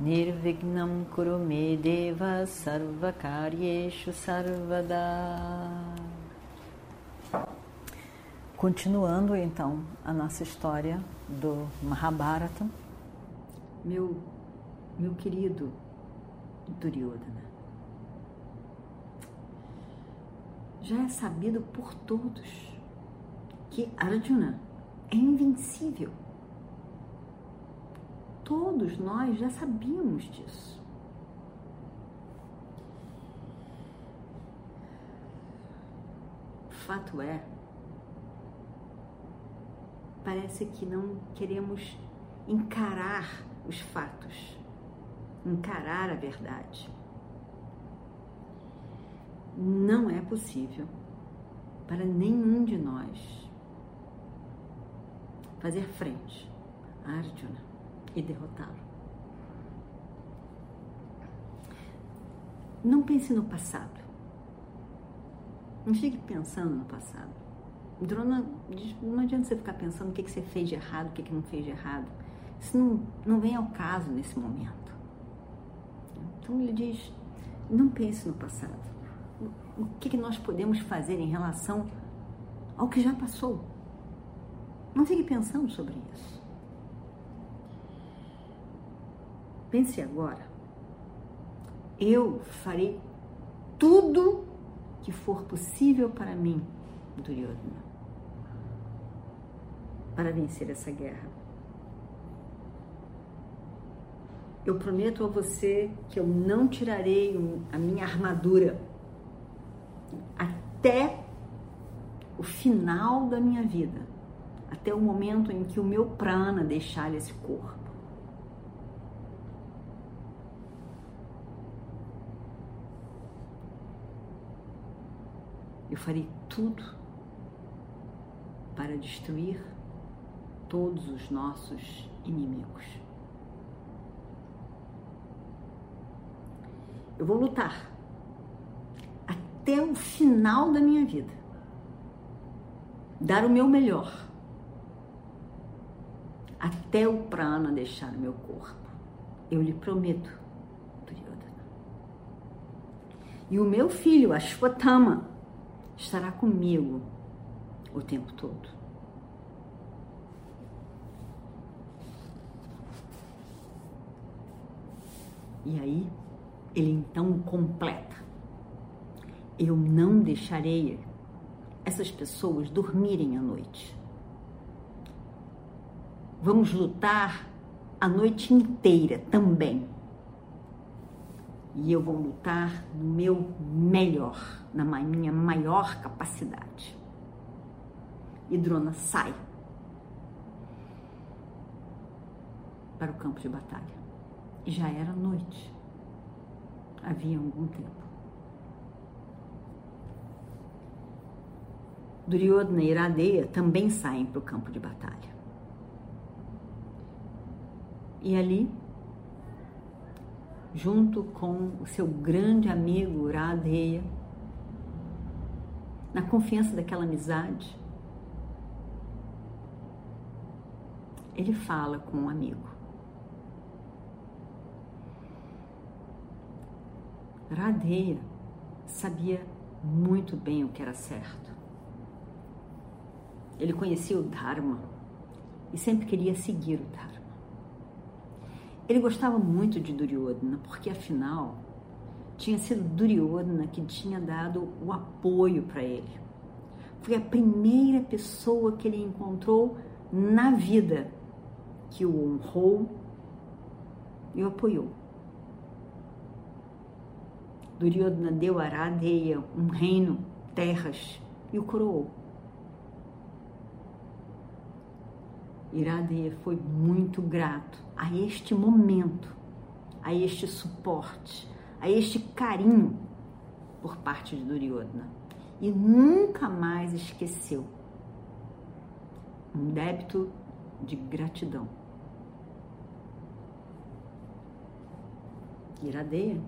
Nirvignam Kurume Deva Sarvakaryeshu Sarvada Continuando então a nossa história do Mahabharata, meu, meu querido Duryodhana, já é sabido por todos que Arjuna é invencível. Todos nós já sabíamos disso. Fato é parece que não queremos encarar os fatos, encarar a verdade. Não é possível para nenhum de nós fazer frente a Arjuna e derrotá-lo. Não pense no passado. Não fique pensando no passado. Drona, não adianta você ficar pensando o que, você fez de errado, o que, que não fez de errado. Isso não, não vem ao caso nesse momento. Então ele diz, não pense no passado. O que, que nós podemos fazer em relação ao que já passou? Não fique pensando sobre isso. Pense agora. Eu farei tudo que for possível para mim, Duryodhana para vencer essa guerra. Eu prometo a você que eu não tirarei a minha armadura até o final da minha vida, até o momento em que o meu prana deixar esse corpo. Eu farei tudo para destruir todos os nossos inimigos. Eu vou lutar até o final da minha vida, dar o meu melhor, até o prana deixar o meu corpo. Eu lhe prometo, Duryodhana. E o meu filho, Ashwatthama, estará comigo o tempo todo. E aí, ele então completa: Eu não deixarei essas pessoas dormirem à noite. Vamos lutar a noite inteira também. E eu vou lutar no meu melhor, na minha maior capacidade. E Drona sai para o campo de batalha. E já era noite. Havia algum tempo. Duryodhana e Iradeya também saem para o campo de batalha. E ali, junto com o seu grande amigo Iradeya, na confiança daquela amizade, ele fala com um amigo. Radeya sabia muito bem o que era certo. Ele conhecia o Dharma e sempre queria seguir o Dharma. Ele gostava muito de Duryodhana, porque afinal tinha sido Duryodhana que tinha dado o apoio para ele. Foi a primeira pessoa que ele encontrou na vida que o honrou e o apoiou. Duryodhana deu a Aradeya um reino, terras, e o coroou. Iradeya foi muito grato a este momento, a este suporte, a este carinho por parte de Duryodhana e nunca mais esqueceu um débito de gratidão. Iradeya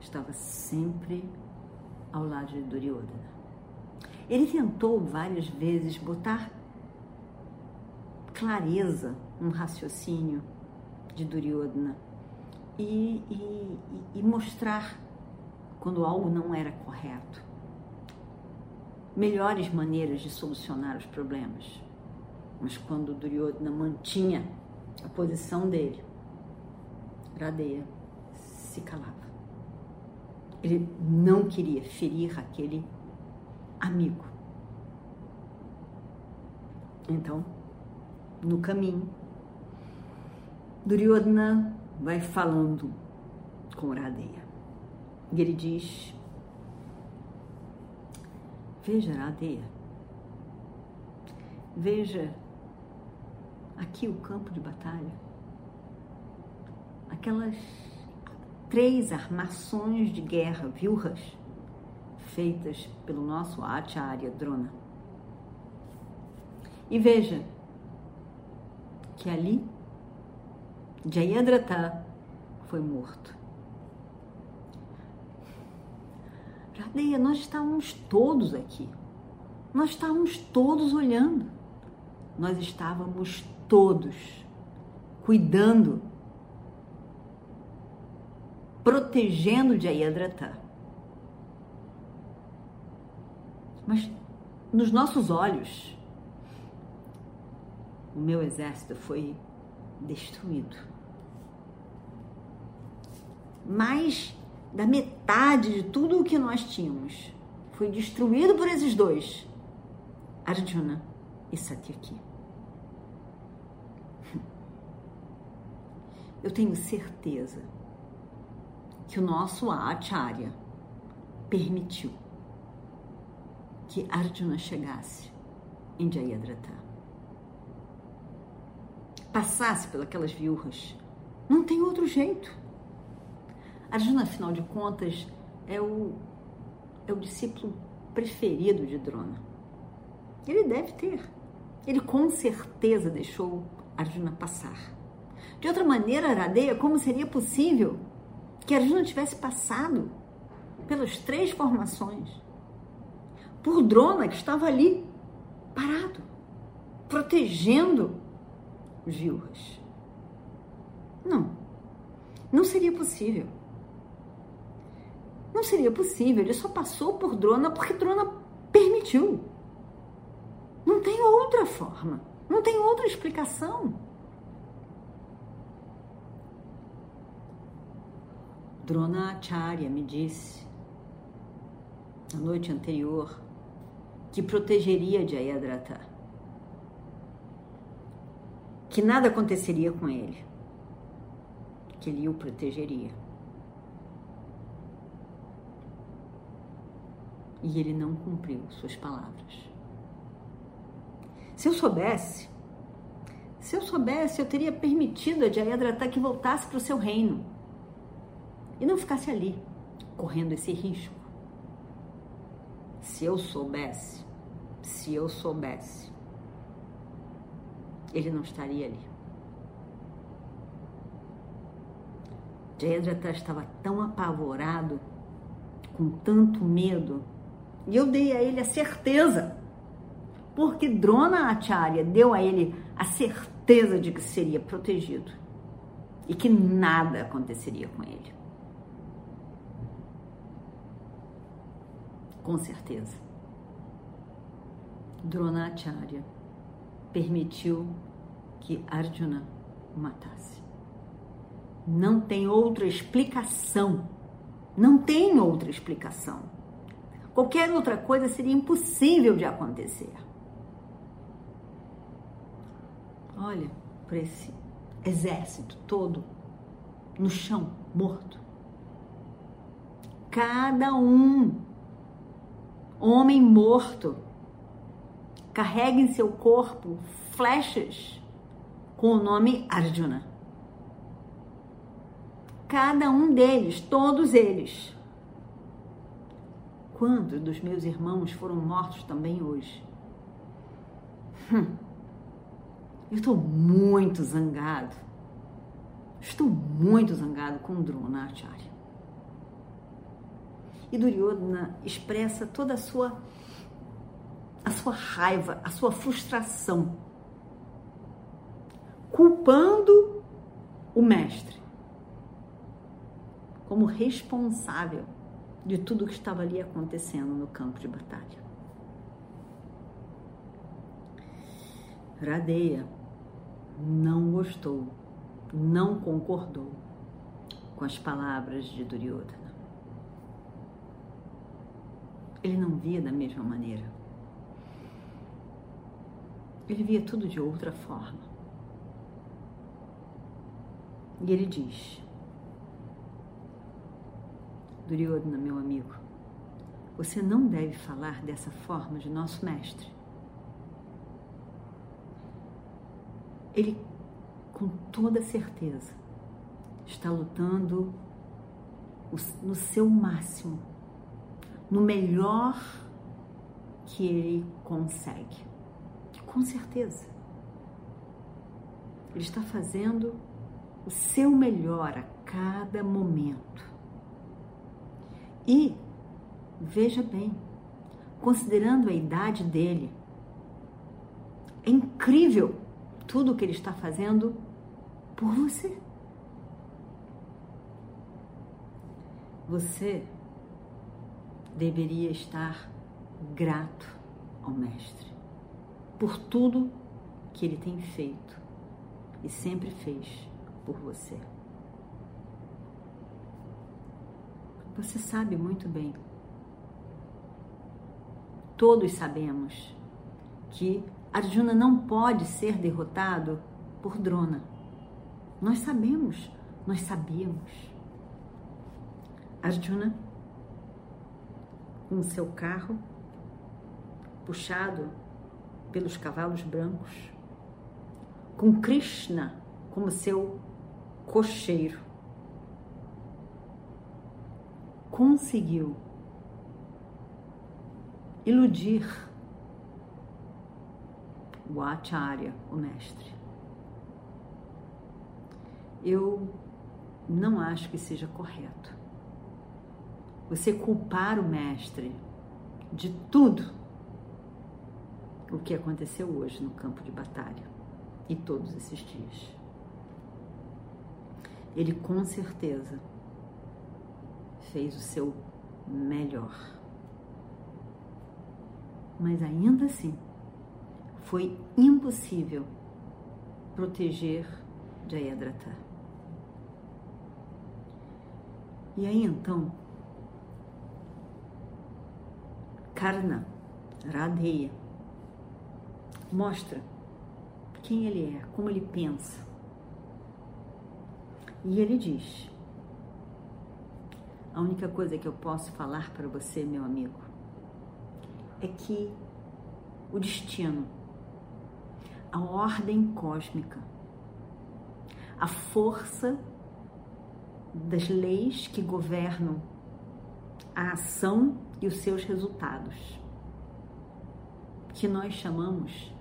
estava sempre ao lado de Duryodhana. Ele tentou várias vezes botar clareza no raciocínio de Duryodhana e, e, e mostrar quando algo não era correto. Melhores maneiras de solucionar os problemas. Mas quando Duryodhana mantinha a posição dele, Radeya se calava. Ele não queria ferir aquele amigo. Então, no caminho, Duryodhana vai falando com Radeya. E ele diz: Veja, Radeya, veja aqui o campo de batalha, aquelas três armações de guerra, viúvas, feitas pelo nosso Acharya Drona. E veja que ali Jayadratha foi morto. Radeia, nós estávamos todos aqui. Nós estávamos todos olhando. Nós estávamos todos cuidando protegendo Jayadratha. Mas nos nossos olhos, o meu exército foi destruído. Mais da metade de tudo o que nós tínhamos foi destruído por esses dois, Arjuna e Satyaki. Eu tenho certeza que o nosso Acharya permitiu que Arjuna chegasse em Jayadratha. Passasse pelas viúvas. Não tem outro jeito. Arjuna, afinal de contas, é o, é o discípulo preferido de Drona. Ele deve ter. Ele com certeza deixou Arjuna passar. De outra maneira, Aradeia, como seria possível que Arjuna tivesse passado pelas três formações, por Drona, que estava ali, parado, protegendo os viúvas. Não, não seria possível. Não seria possível, ele só passou por Drona porque Drona permitiu. Não tem outra forma, não tem outra explicação. Dronacharya me disse na noite anterior que protegeria Jayadratha, que nada aconteceria com ele, que ele o protegeria. E ele não cumpriu suas palavras. Se eu soubesse, se eu soubesse, eu teria permitido a Jayadratha que voltasse para o seu reino e não ficasse ali, correndo esse risco. Se eu soubesse, se eu soubesse, ele não estaria ali. Jayadratha estava tão apavorado, com tanto medo, e eu dei a ele a certeza, porque Drona Acharya deu a ele a certeza de que seria protegido e que nada aconteceria com ele. com certeza. Dronacharya permitiu que Arjuna o matasse. Não tem outra explicação. Não tem outra explicação. Qualquer outra coisa seria impossível de acontecer. Olha para esse exército todo no chão, morto. Cada um homem morto, carrega em seu corpo flechas com o nome Arjuna. cada um deles, todos eles. Quantos dos meus irmãos foram mortos também hoje? Hum. Eu estou muito zangado. Estou muito zangado com Dronacharya. E Duryodhana expressa toda a sua a sua raiva, a sua frustração, culpando o mestre como responsável de tudo que estava ali acontecendo no campo de batalha. Radeia não gostou, não concordou com as palavras de Duryodhana. Ele não via da mesma maneira. Ele via tudo de outra forma. E ele diz: Duryodhana, meu amigo, você não deve falar dessa forma de nosso mestre. Ele, com toda certeza, está lutando no seu máximo, no melhor que ele consegue. Com certeza. Ele está fazendo o seu melhor a cada momento. E, veja bem, considerando a idade dele, é incrível tudo o que ele está fazendo por você. Você deveria estar grato ao Mestre por tudo que ele tem feito e sempre fez por você. Você sabe muito bem. Todos sabemos que Arjuna não pode ser derrotado por Drona. Nós sabemos, nós sabíamos. Arjuna, com seu carro, puxado pelos cavalos brancos, com Krishna como seu cocheiro. Conseguiu iludir o Acharya, o mestre. Eu não acho que seja correto você culpar o mestre de tudo o que aconteceu hoje no campo de batalha e todos esses dias. Ele com certeza fez o seu melhor. Mas ainda assim, foi impossível proteger Jayadratha. E aí então, Karna, Radheya, mostra quem ele é, como ele pensa. E ele diz: A única coisa que eu posso falar para você, meu amigo, é que o destino, a ordem cósmica, a força das leis que governam a ação e os seus resultados, que nós chamamos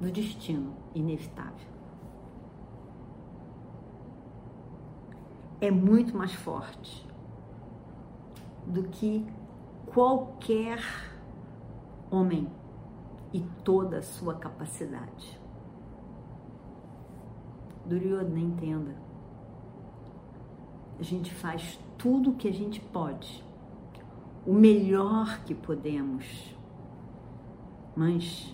do destino inevitável. É muito mais forte do que qualquer homem e toda a sua capacidade. Duryodhana entenda. A gente faz tudo o que a gente pode, o melhor que podemos, mas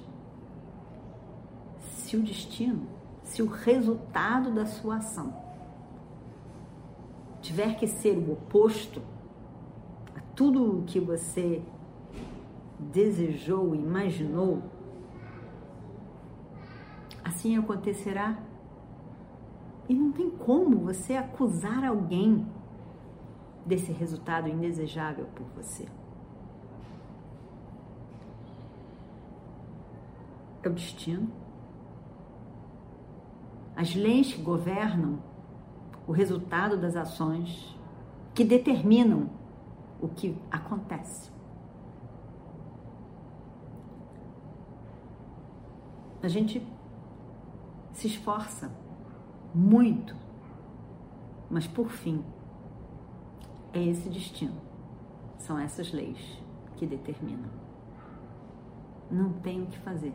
se o destino, se o resultado da sua ação tiver que ser o oposto a tudo o que você desejou, imaginou, assim acontecerá. E não tem como você acusar alguém desse resultado indesejável por você. É o destino as leis que governam o resultado das ações que determinam o que acontece. A gente se esforça muito, mas por fim é esse destino, são essas leis que determinam. Não tem o que fazer.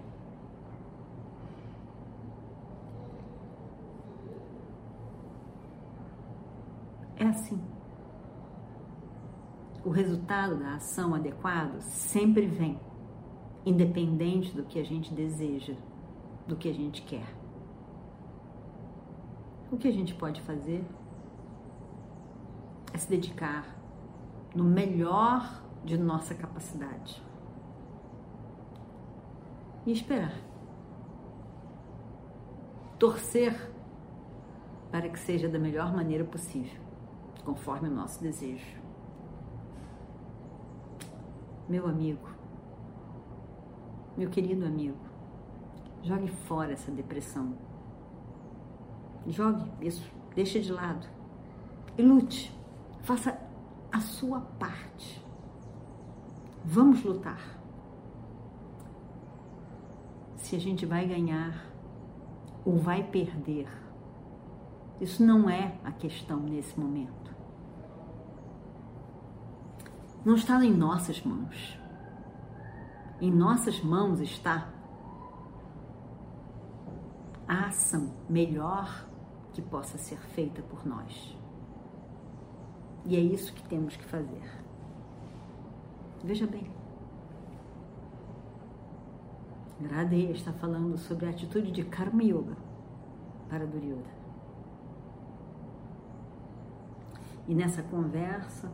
É assim. O resultado da ação adequado sempre vem, independente do que a gente deseja, do que a gente quer. O que a gente pode fazer é se dedicar no melhor de nossa capacidade e esperar. Torcer para que seja da melhor maneira possível, conforme o nosso desejo. Meu amigo, meu querido amigo, jogue fora essa depressão. Jogue isso, deixe de lado e lute. Faça a sua parte. Vamos lutar. Se a gente vai ganhar ou vai perder, isso não é a questão nesse momento. Não está em nossas mãos. Em nossas mãos está a ação melhor que possa ser feita por nós. E é isso que temos que fazer. Veja bem. Gradeia está falando sobre a atitude de Karma Yoga para Duryodhana. E nessa conversa,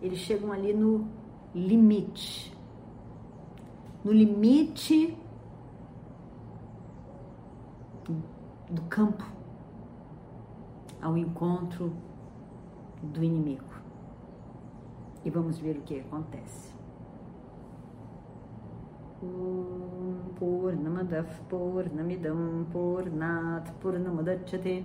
eles chegam ali no limite. No limite do campo ao encontro do inimigo. E vamos ver o que acontece. Purnamadav Purnamidam Purnat Purnamudachyate